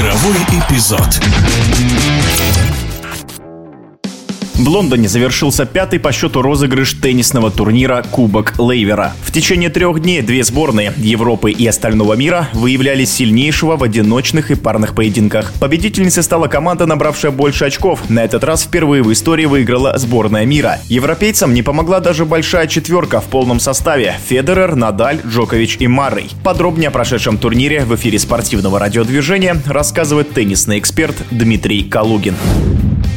Игровой эпизод. В Лондоне завершился пятый по счету розыгрыш теннисного турнира Кубок Лейвера. В течение трех дней две сборные Европы и остального мира выявляли сильнейшего в одиночных и парных поединках. Победительницей стала команда, набравшая больше очков. На этот раз впервые в истории выиграла сборная мира. Европейцам не помогла даже большая четверка в полном составе – Федерер, Надаль, Джокович и Маррей. Подробнее о прошедшем турнире в эфире спортивного радиодвижения рассказывает теннисный эксперт Дмитрий Калугин.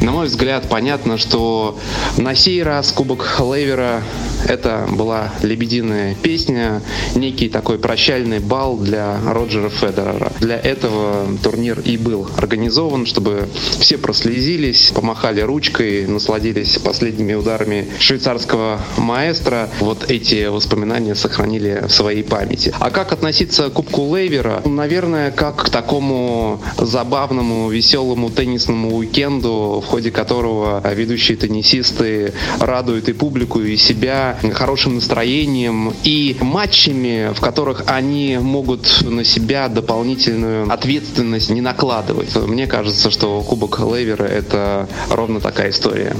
На мой взгляд, понятно, что на сей раз Кубок Лейвера это была лебединая песня, некий такой прощальный бал для Роджера Федерера. Для этого турнир и был организован, чтобы все прослезились, помахали ручкой, насладились последними ударами швейцарского маэстро. Вот эти воспоминания сохранили в своей памяти. А как относиться к Кубку Лейвера? Наверное, как к такому забавному, веселому теннисному уикенду, в ходе которого ведущие теннисисты радуют и публику, и себя хорошим настроением и матчами, в которых они могут на себя дополнительную ответственность не накладывать. Мне кажется, что Кубок Лейвера — это ровно такая история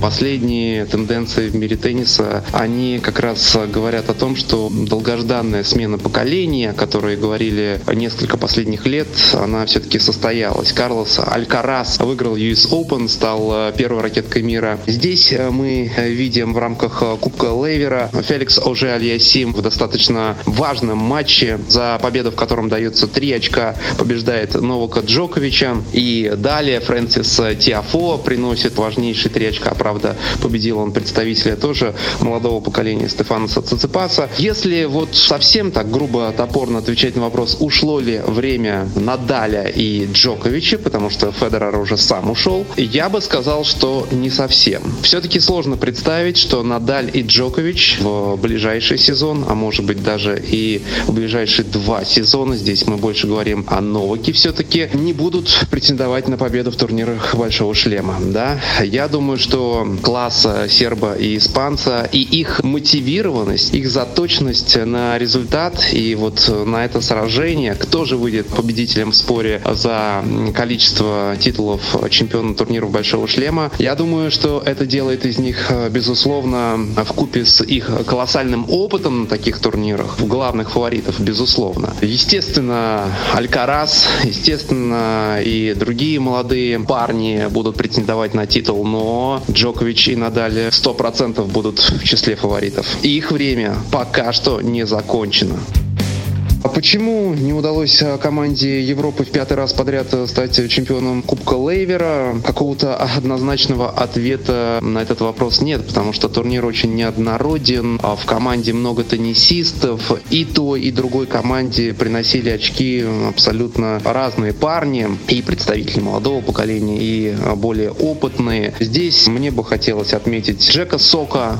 последние тенденции в мире тенниса, они как раз говорят о том, что долгожданная смена поколения, о которой говорили несколько последних лет, она все-таки состоялась. Карлос Алькарас выиграл US Open, стал э, первой ракеткой мира. Здесь э, мы видим в рамках э, Кубка Лейвера Феликс Оже Альясим в достаточно важном матче, за победу в котором дается три очка, побеждает Новака Джоковича. И далее Фрэнсис Тиафо приносит важнейшие три очка правда, победил он представителя тоже молодого поколения Стефанаса Циципаса. Если вот совсем так грубо, топорно отвечать на вопрос, ушло ли время Надаля и Джоковича, потому что Федерер уже сам ушел, я бы сказал, что не совсем. Все-таки сложно представить, что Надаль и Джокович в ближайший сезон, а может быть даже и в ближайшие два сезона, здесь мы больше говорим о Новаке все-таки, не будут претендовать на победу в турнирах Большого Шлема. Да? Я думаю, что класса серба и испанца и их мотивированность, их заточенность на результат и вот на это сражение, кто же выйдет победителем в споре за количество титулов чемпиона турниров Большого Шлема, я думаю, что это делает из них, безусловно, в купе с их колоссальным опытом на таких турнирах, в главных фаворитов, безусловно. Естественно, Алькарас, естественно, и другие молодые парни будут претендовать на титул, но Джокович и Надаль 100% будут в числе фаворитов. Их время пока что не закончено. А почему не удалось а, команде Европы в пятый раз подряд э, стать чемпионом Кубка Лейвера? Какого-то однозначного ответа на этот вопрос нет, потому что турнир очень неоднороден. А в команде много теннисистов. И той, и другой команде приносили очки абсолютно разные парни. И представители молодого поколения, и более опытные. Здесь мне бы хотелось отметить Джека Сока,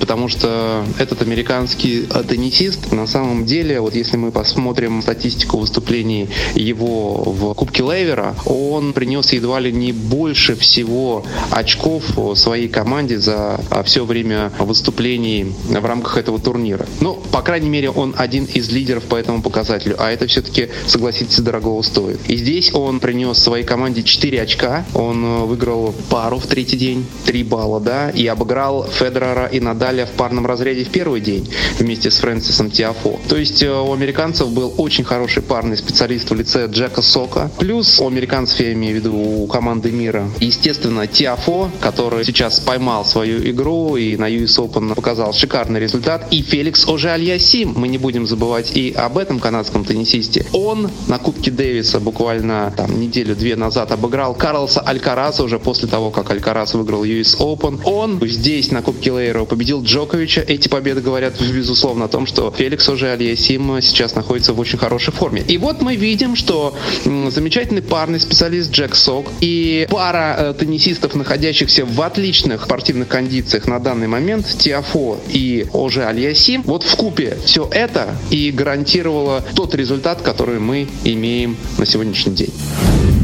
потому что этот американский теннисист на самом деле, вот если мы посмотрим статистику выступлений его в Кубке Лейвера, он принес едва ли не больше всего очков своей команде за все время выступлений в рамках этого турнира. Ну, по крайней мере, он один из лидеров по этому показателю, а это все-таки, согласитесь, дорогого стоит. И здесь он принес своей команде 4 очка, он выиграл пару в третий день, 3 балла, да, и обыграл Федерера и Надаля в парном разряде в первый день вместе с Фрэнсисом Тиафо. То есть э, у американцев американцев был очень хороший парный специалист в лице Джека Сока. Плюс у американцев, я имею в виду, у команды мира, естественно, Тиафо, который сейчас поймал свою игру и на US Open показал шикарный результат. И Феликс Оже Альясим, мы не будем забывать и об этом канадском теннисисте. Он на Кубке Дэвиса буквально там неделю-две назад обыграл Карлса Алькараса уже после того, как Алькарас выиграл US Open. Он здесь на Кубке Лейера победил Джоковича. Эти победы говорят, безусловно, о том, что Феликс Оже Альясим сейчас находится в очень хорошей форме. И вот мы видим, что замечательный парный специалист Джек Сок и пара э, теннисистов, находящихся в отличных спортивных кондициях на данный момент, Тиафо и Оже Альясим, вот в купе все это и гарантировало тот результат, который мы имеем на сегодняшний день.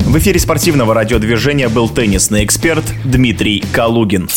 В эфире спортивного радиодвижения был теннисный эксперт Дмитрий Калугин.